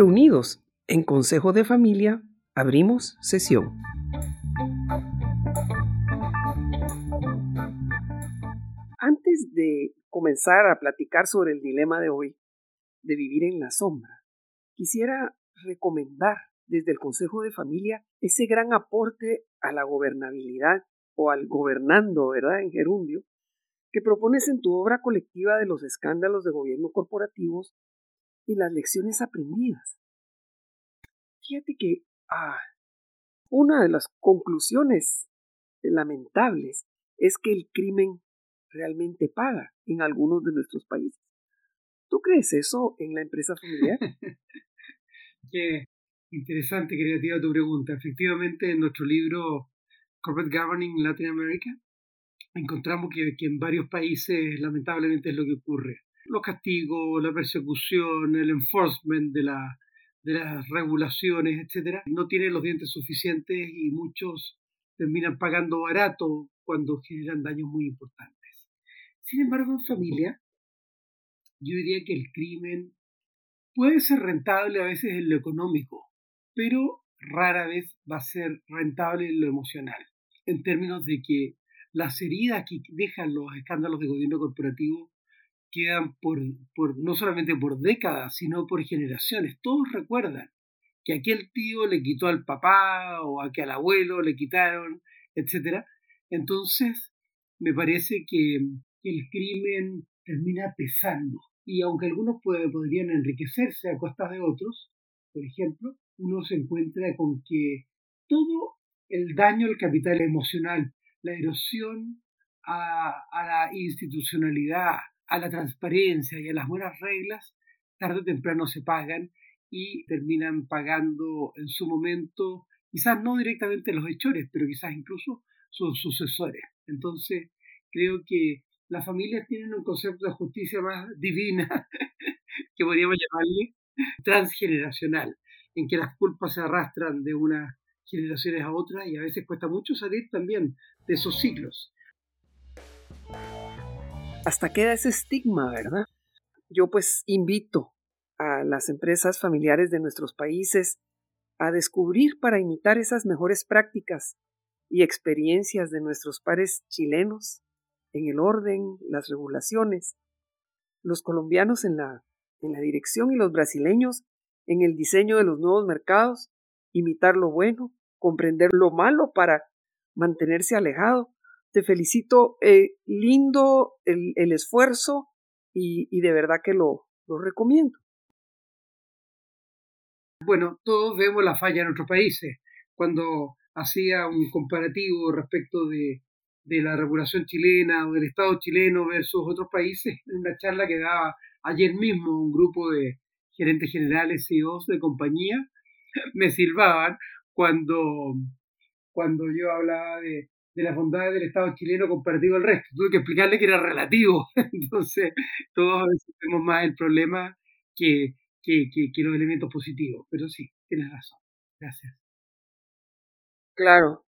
Reunidos en Consejo de Familia, abrimos sesión. Antes de comenzar a platicar sobre el dilema de hoy, de vivir en la sombra, quisiera recomendar desde el Consejo de Familia ese gran aporte a la gobernabilidad o al gobernando, ¿verdad?, en gerundio, que propones en tu obra colectiva de los escándalos de gobierno corporativos y las lecciones aprendidas. Fíjate que ah, una de las conclusiones lamentables es que el crimen realmente paga en algunos de nuestros países. ¿Tú crees eso en la empresa familiar? Qué interesante, creativa tu pregunta. Efectivamente, en nuestro libro Corporate Governing Latin America, encontramos que, que en varios países lamentablemente es lo que ocurre. Los castigos, la persecución, el enforcement de, la, de las regulaciones, etcétera, no tienen los dientes suficientes y muchos terminan pagando barato cuando generan daños muy importantes. Sin embargo, en familia, yo diría que el crimen puede ser rentable a veces en lo económico, pero rara vez va a ser rentable en lo emocional, en términos de que las heridas que dejan los escándalos de gobierno corporativo quedan por, no solamente por décadas, sino por generaciones. Todos recuerdan que aquel tío le quitó al papá o a que al abuelo le quitaron, etc. Entonces, me parece que el crimen termina pesando. Y aunque algunos podrían enriquecerse a costas de otros, por ejemplo, uno se encuentra con que todo el daño al capital emocional la erosión a, la institucionalidad, a la transparencia y a las buenas reglas, tarde o temprano se pagan y terminan pagando en su momento, quizás no directamente los hechores, pero quizás incluso sus sucesores. Entonces, creo que las familias tienen un concepto de justicia más divina, que podríamos llamarle transgeneracional, en que las culpas se arrastran de unas generaciones a otras y a veces cuesta mucho salir también de esos ciclos. Hasta queda ese estigma, ¿verdad? Yo pues invito a las empresas familiares de nuestros países a descubrir para imitar esas mejores prácticas y experiencias de nuestros pares chilenos en el orden, las regulaciones, los colombianos en la, en la dirección y los brasileños en el diseño de los nuevos mercados, imitar lo bueno, comprender lo malo para mantenerse alejado. Te felicito, eh, lindo el, esfuerzo y, de verdad que lo, lo recomiendo. Bueno, todos vemos la falla en otros países. Cuando hacía un comparativo respecto de, de la regulación chilena o del Estado chileno versus otros países, en una charla que daba ayer mismo un grupo de gerentes generales, CEOs de compañía, me silbaban cuando cuando yo hablaba de, de las bondades del Estado chileno comparativo al resto. Tuve que explicarle que era relativo. Entonces, todos a veces vemos más el problema que, que, que, los elementos positivos. Pero sí, tienes razón. Gracias. Claro.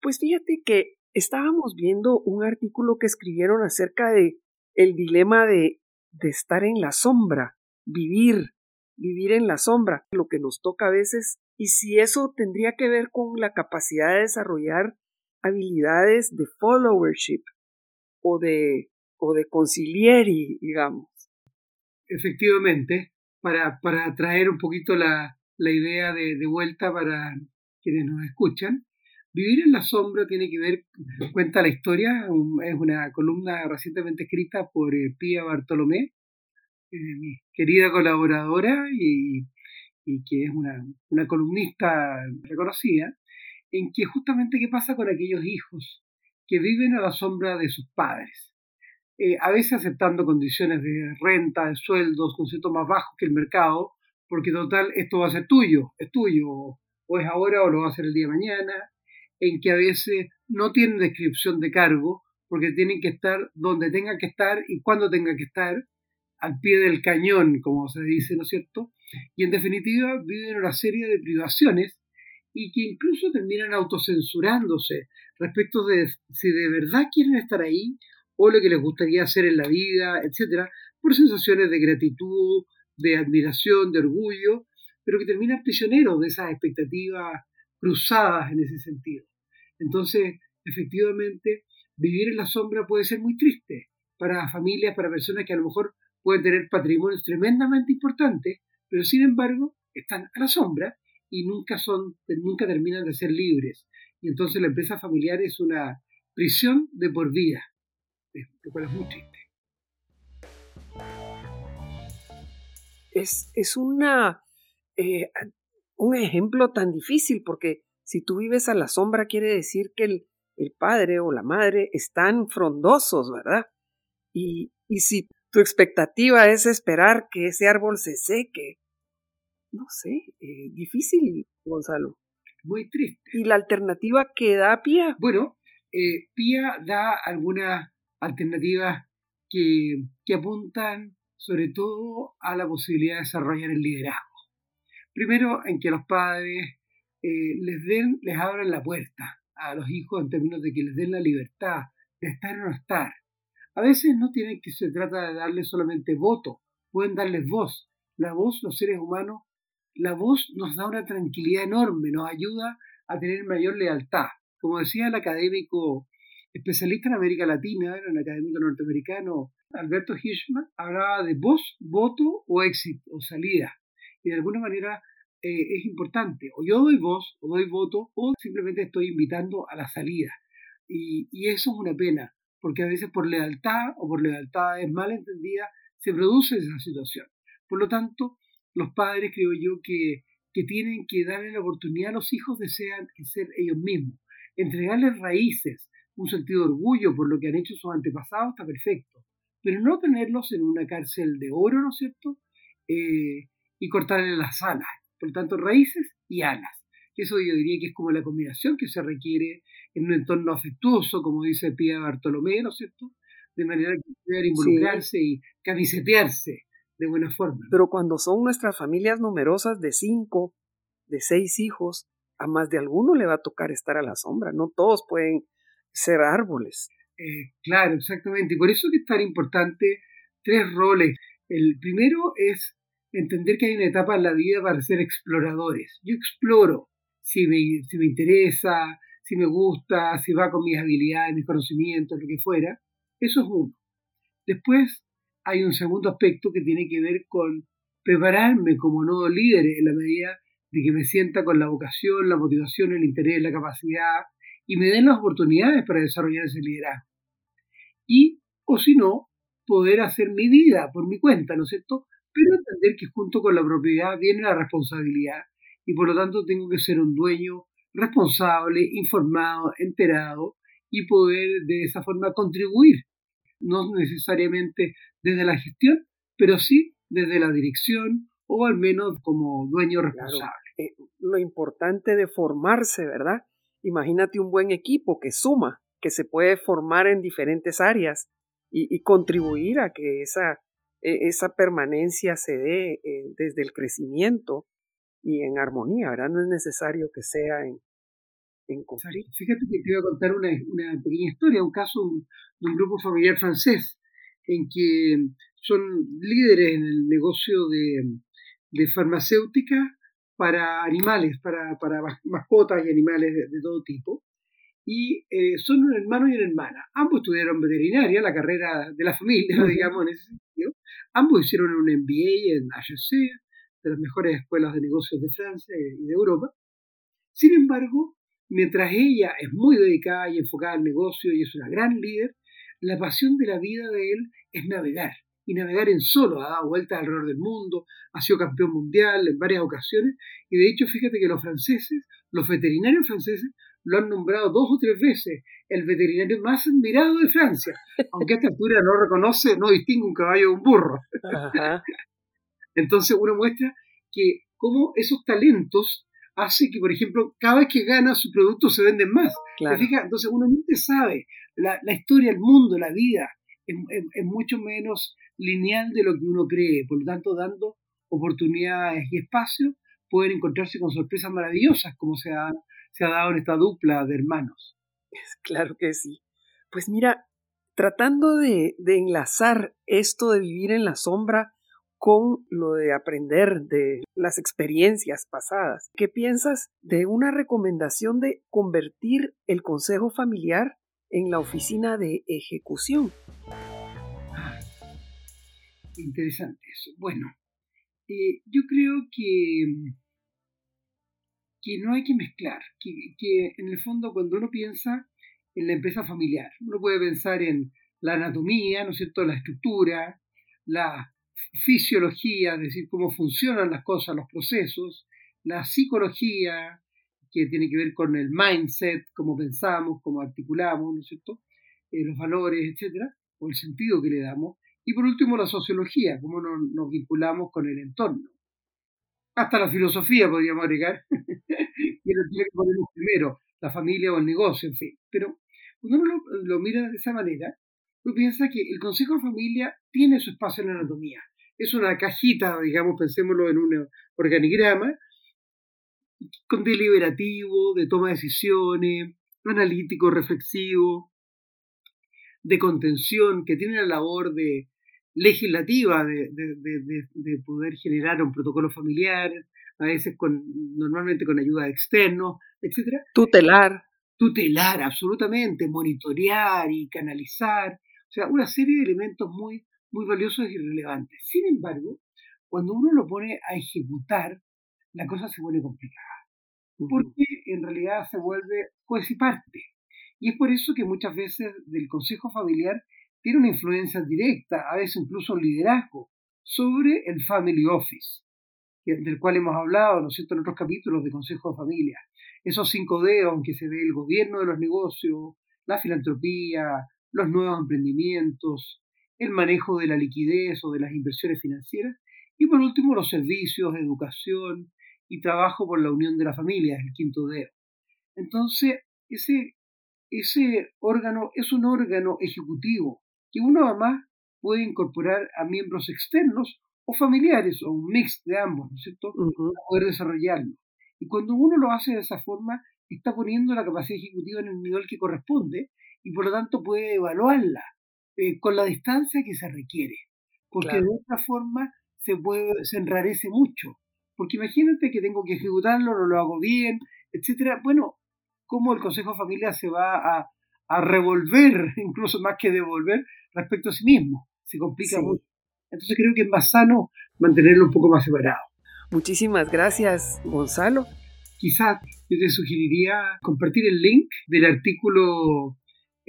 Pues fíjate que estábamos viendo un artículo que escribieron acerca de el dilema de, de estar en la sombra, vivir, vivir en la sombra, lo que nos toca a veces y si eso tendría que ver con la capacidad de desarrollar habilidades de followership o de, o de concilieri, digamos. Efectivamente, para, para traer un poquito la, la idea de, vuelta para quienes nos escuchan, Vivir en la sombra tiene que ver, cuenta la historia, es una columna recientemente escrita por eh, Pía Bartolomé, eh, mi querida colaboradora y y que es una, una columnista reconocida, en que justamente qué pasa con aquellos hijos que viven a la sombra de sus padres, eh, a veces aceptando condiciones de renta, de sueldos, conceptos más bajos que el mercado, porque total, esto va a ser tuyo, es tuyo, o es ahora o lo va a ser el día de mañana, en que a veces no tienen descripción de cargo, porque tienen que estar donde tengan que estar y cuando tengan que estar, al pie del cañón, como se dice, ¿no es cierto? Y en definitiva viven una serie de privaciones y que incluso terminan autocensurándose respecto de si de verdad quieren estar ahí o lo que les gustaría hacer en la vida, etcétera, por sensaciones de gratitud, de admiración, de orgullo, pero que terminan prisioneros de esas expectativas cruzadas en ese sentido. Entonces, efectivamente, vivir en la sombra puede ser muy triste para familias, para personas que a lo mejor pueden tener patrimonios tremendamente importantes, pero sin embargo están a la sombra y nunca son, nunca terminan de ser libres. Y entonces la empresa familiar es una prisión de por vida, lo cual es muy triste. Es, es una, eh, un ejemplo tan difícil porque si tú vives a la sombra quiere decir que el, el padre o la madre están frondosos, ¿verdad? Y, y si tu expectativa es esperar que ese árbol se seque, no sé, eh, difícil, Gonzalo. Muy triste. ¿Y la alternativa que da Pía? Bueno, eh, Pía da algunas alternativas que, que apuntan sobre todo a la posibilidad de desarrollar el liderazgo. Primero, en que los padres eh, les den, les abran la puerta a los hijos en términos de que les den la libertad de estar o no estar. A veces no tienen que se trata de darles solamente voto, pueden darles voz. La voz, los seres humanos la voz nos da una tranquilidad enorme, nos ayuda a tener mayor lealtad. Como decía el académico especialista en América Latina, era un académico norteamericano, Alberto Hirschman, hablaba de voz, voto o éxito o salida. Y de alguna manera eh, es importante. O yo doy voz, o doy voto, o simplemente estoy invitando a la salida. Y, eso es una pena, porque a veces por lealtad o por lealtades mal entendidas se produce esa situación. Por lo tanto, los padres, creo yo, que, que tienen que darle la oportunidad a los hijos de ser, ser ellos mismos, entregarles raíces, un sentido de orgullo por lo que han hecho sus antepasados, está perfecto, pero no tenerlos en una cárcel de oro, ¿no es cierto? Eh, y cortarles las alas, por lo tanto, raíces y alas. Eso yo diría que es como la combinación que se requiere en un entorno afectuoso, como dice Pía Bartolomé, ¿no es cierto? De manera que puedan involucrarse y camisetearse de buena forma. Pero cuando son nuestras familias numerosas de cinco, de seis hijos, a más de alguno le va a tocar estar a la sombra. No todos pueden ser árboles. Eh, claro, exactamente. Y por eso que es tan importante tres roles. El primero es entender que hay una etapa en la vida para ser exploradores. Yo exploro si me, si me interesa, si me gusta, si va con mis habilidades, mis conocimientos, lo que fuera. Eso es uno. Después hay un segundo aspecto que tiene que ver con prepararme como nuevo líder en la medida de que me sienta con la vocación, la motivación, el interés, la capacidad y me den las oportunidades para desarrollar ese liderazgo. Y, o si no, poder hacer mi vida por mi cuenta, ¿no es cierto? Pero entender que junto con la propiedad viene la responsabilidad y por lo tanto tengo que ser un dueño responsable, informado, enterado y poder de esa forma contribuir no necesariamente desde la gestión, pero sí desde la dirección o al menos como dueño responsable. Eh, lo importante de formarse, ¿verdad? Imagínate un buen equipo que suma, que se puede formar en diferentes áreas y, contribuir a que esa, e, esa permanencia se dé eh, desde el crecimiento y en armonía, ¿verdad? No es necesario que sea en, Fíjate que te voy a contar una, pequeña historia, un caso de un grupo familiar francés en que son líderes en el negocio de, farmacéutica para animales, para, mascotas y animales de, todo tipo. Y eh, son un hermano y una hermana. Ambos estudiaron veterinaria, la carrera de la familia, digamos, en ese sentido. Ambos hicieron un MBA en HEC, de las mejores escuelas de negocios de Francia y de Europa. Sin embargo, Mientras ella es muy dedicada y enfocada al negocio y es una gran líder, la pasión de la vida de él es navegar. Y navegar en solo, ha dado vueltas alrededor del mundo, ha sido campeón mundial en varias ocasiones. Y de hecho, fíjate que los franceses, los veterinarios franceses, lo han nombrado dos o tres veces el veterinario más admirado de Francia, aunque a esta altura no reconoce, no distingue un caballo de un burro. Entonces uno muestra que cómo esos talentos hace que, por ejemplo, cada vez que gana su producto se venden más. Entonces uno nunca sabe. La, historia, el mundo, la vida es, mucho menos lineal de lo que uno cree. Por lo tanto, dando oportunidades y espacio, pueden encontrarse con sorpresas maravillosas, como se ha, se ha dado en esta dupla de hermanos. Claro que sí. Pues mira, tratando de, de enlazar esto de vivir en la sombra con lo de aprender de las experiencias pasadas. ¿Qué piensas de una recomendación de convertir el consejo familiar en la oficina de ejecución? interesante eso. Bueno, eh, yo creo que, que no hay que mezclar, que, que en el fondo cuando uno piensa en la empresa familiar, uno puede pensar en la anatomía, ¿no es cierto?, la estructura, la fisiología, es decir, cómo funcionan las cosas, los procesos, la psicología, que tiene que ver con el mindset, cómo pensamos, cómo articulamos, ¿no es cierto?, eh, los valores, etcétera, o el sentido que le damos, y por último la sociología, cómo nos, vinculamos con el entorno. Hasta la filosofía podríamos agregar, tiene que ponernos primero, la familia o el negocio, en fin. Pero cuando uno lo, lo mira de esa manera, uno piensa que el Consejo de Familia tiene su espacio en la anatomía es una cajita, digamos, pensémoslo en un organigrama, con deliberativo, de toma de decisiones, analítico, reflexivo, de contención, que tiene la labor de legislativa de, poder generar un protocolo familiar, a veces con, normalmente con ayuda de externos, etc. Tutelar. Tutelar, absolutamente, monitorear y canalizar, o sea, una serie de elementos muy muy valiosos y relevantes. Sin embargo, cuando uno lo pone a ejecutar, la cosa se vuelve complicada, porque en realidad se vuelve juez y parte. Y es por eso que muchas veces del consejo familiar tiene una influencia directa, a veces incluso un liderazgo, sobre el family office, del cual hemos hablado, ¿no es cierto?, en otros capítulos de consejo de familia. Esos cinco dedos en que se ve el gobierno de los negocios, la filantropía, los nuevos emprendimientos, el manejo de la liquidez o de las inversiones financieras, y por último los servicios, educación y trabajo por la unión de la familia, es el quinto dedo. Entonces, ese, ese órgano es un órgano ejecutivo que uno además puede incorporar a miembros externos o familiares o un mix de ambos, ¿no es cierto?, para poder desarrollarlo. Y cuando uno lo hace de esa forma, está poniendo la capacidad ejecutiva en el nivel que corresponde y por lo tanto puede evaluarla eh, con la distancia que se requiere, porque de otra forma se, puede, se enrarece mucho. Porque imagínate que tengo que ejecutarlo, no lo hago bien, etcétera. Bueno, ¿cómo el Consejo de Familia se va a, a revolver, incluso más que devolver, respecto a sí mismo? Se complica mucho. Entonces creo que es más sano mantenerlo un poco más separado. Muchísimas gracias, Gonzalo. Quizás yo te sugeriría compartir el link del artículo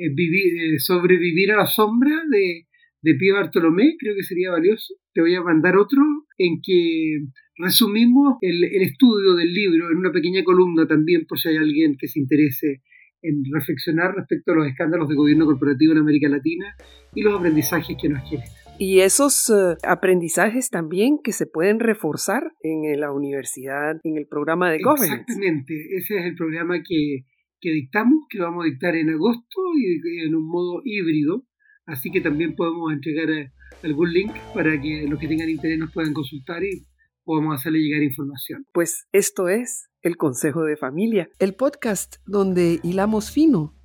vivir, eh, sobrevivir a la sombra de, de Pío Bartolomé, creo que sería valioso. Te voy a mandar otro en que resumimos el, el, estudio del libro en una pequeña columna también, por si hay alguien que se interese en reflexionar respecto a los escándalos de gobierno corporativo en América Latina y los aprendizajes que nos quieren. Y esos eh, aprendizajes también que se pueden reforzar en la universidad, en el programa de governance. Exactamente, ese es el programa que, que dictamos, que lo vamos a dictar en agosto y en un modo híbrido, así que también podemos entregar eh, algún link para que los que tengan interés nos puedan consultar y podamos hacerle llegar información. Pues esto es el Consejo de Familia, el podcast donde hilamos fino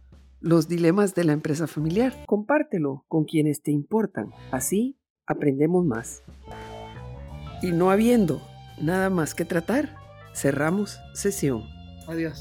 los dilemas de la empresa familiar. Compártelo con quienes te importan, así aprendemos más. Y no habiendo nada más que tratar, cerramos sesión. Adiós.